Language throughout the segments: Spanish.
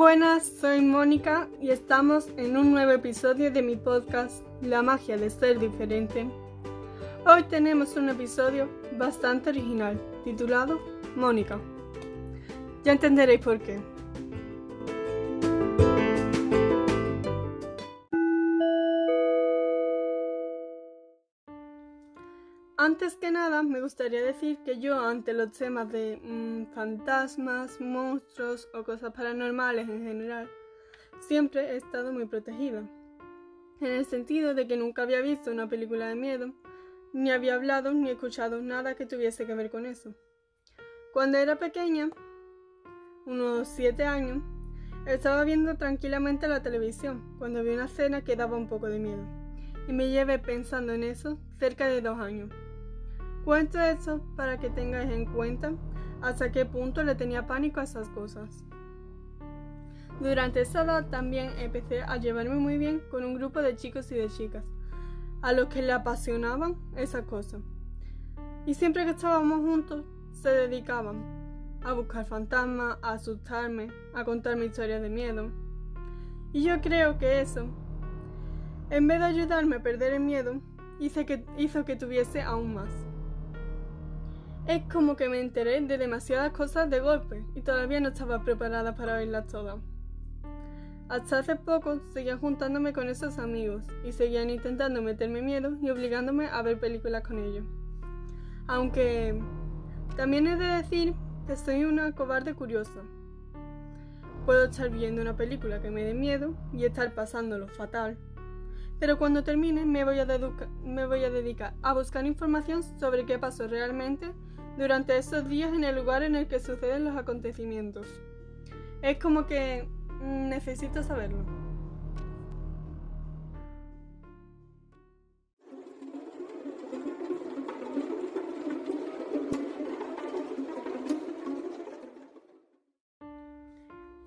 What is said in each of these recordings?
Buenas, soy Mónica y estamos en un nuevo episodio de mi podcast La magia de ser diferente. Hoy tenemos un episodio bastante original titulado Mónica. Ya entenderéis por qué. Antes que nada, me gustaría decir que yo ante los temas de mm, fantasmas, monstruos o cosas paranormales en general, siempre he estado muy protegida. En el sentido de que nunca había visto una película de miedo, ni había hablado ni escuchado nada que tuviese que ver con eso. Cuando era pequeña, unos 7 años, estaba viendo tranquilamente la televisión cuando vi una escena que daba un poco de miedo, y me llevé pensando en eso cerca de dos años. Cuento esto para que tengáis en cuenta hasta qué punto le tenía pánico a esas cosas. Durante esa edad también empecé a llevarme muy bien con un grupo de chicos y de chicas, a los que le apasionaban esas cosas. Y siempre que estábamos juntos, se dedicaban a buscar fantasmas, a asustarme, a contarme historias de miedo. Y yo creo que eso, en vez de ayudarme a perder el miedo, hizo que, hizo que tuviese aún más. Es como que me enteré de demasiadas cosas de golpe y todavía no estaba preparada para oírlas todas. Hasta hace poco seguía juntándome con esos amigos y seguían intentando meterme miedo y obligándome a ver películas con ellos. Aunque también he de decir que soy una cobarde curiosa. Puedo estar viendo una película que me dé miedo y estar pasándolo fatal. Pero cuando termine me voy, a me voy a dedicar a buscar información sobre qué pasó realmente durante esos días en el lugar en el que suceden los acontecimientos. Es como que mm, necesito saberlo.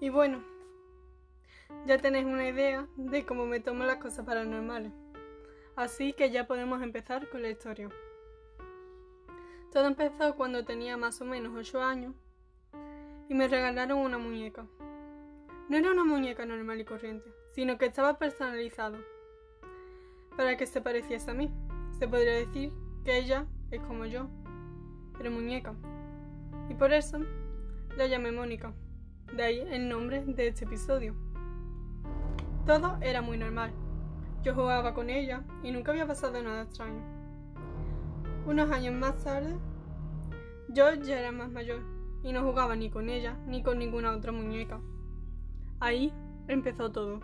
Y bueno, ya tenéis una idea de cómo me tomo las cosas paranormales. Así que ya podemos empezar con la historia. Todo empezó cuando tenía más o menos 8 años y me regalaron una muñeca. No era una muñeca normal y corriente, sino que estaba personalizado para que se pareciese a mí. Se podría decir que ella es como yo, pero muñeca. Y por eso la llamé Mónica. De ahí el nombre de este episodio. Todo era muy normal. Yo jugaba con ella y nunca había pasado nada extraño. Unos años más tarde, yo ya era más mayor y no jugaba ni con ella ni con ninguna otra muñeca. Ahí empezó todo.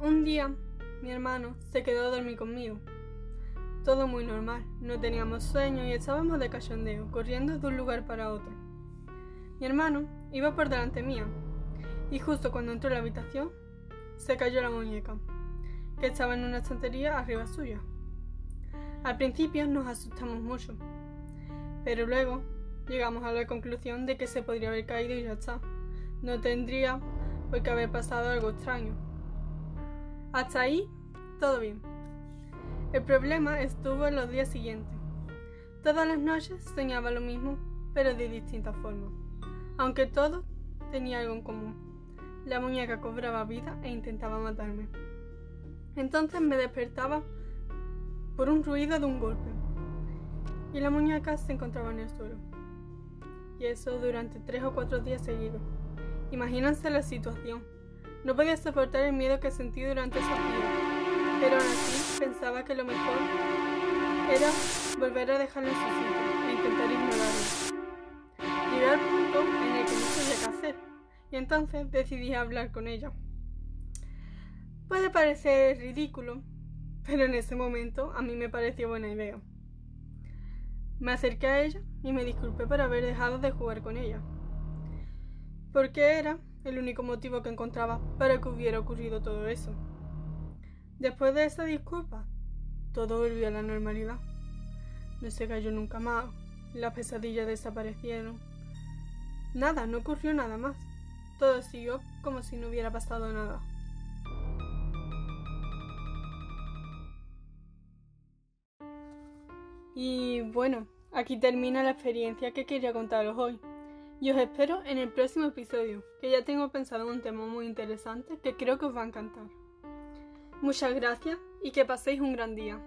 Un día, mi hermano se quedó a dormir conmigo. Todo muy normal, no teníamos sueño y estábamos de cachondeo, corriendo de un lugar para otro. Mi hermano iba por delante mía y justo cuando entró en la habitación, se cayó la muñeca, que estaba en una estantería arriba suya. Al principio nos asustamos mucho, pero luego llegamos a la conclusión de que se podría haber caído y ya está. No tendría por qué haber pasado algo extraño. Hasta ahí, todo bien. El problema estuvo en los días siguientes. Todas las noches soñaba lo mismo, pero de distintas formas. Aunque todo tenía algo en común. La muñeca cobraba vida e intentaba matarme. Entonces me despertaba por un ruido de un golpe. Y la muñeca se encontraba en el suelo. Y eso durante tres o cuatro días seguidos. Imagínense la situación. No podía soportar el miedo que sentí durante esos días. Pero aún así pensaba que lo mejor era volver a dejarlo en su sitio e intentar ignorarlo. Llegué al punto en el que no sabía qué hacer. Y entonces decidí hablar con ella. Puede parecer ridículo, pero en ese momento a mí me pareció buena idea. Me acerqué a ella y me disculpé por haber dejado de jugar con ella, porque era el único motivo que encontraba para que hubiera ocurrido todo eso. Después de esa disculpa, todo volvió a la normalidad. No se cayó nunca más, las pesadillas desaparecieron. Nada, no ocurrió nada más. Todo siguió como si no hubiera pasado nada. Y bueno, aquí termina la experiencia que quería contaros hoy. Y os espero en el próximo episodio, que ya tengo pensado un tema muy interesante que creo que os va a encantar. Muchas gracias y que paséis un gran día.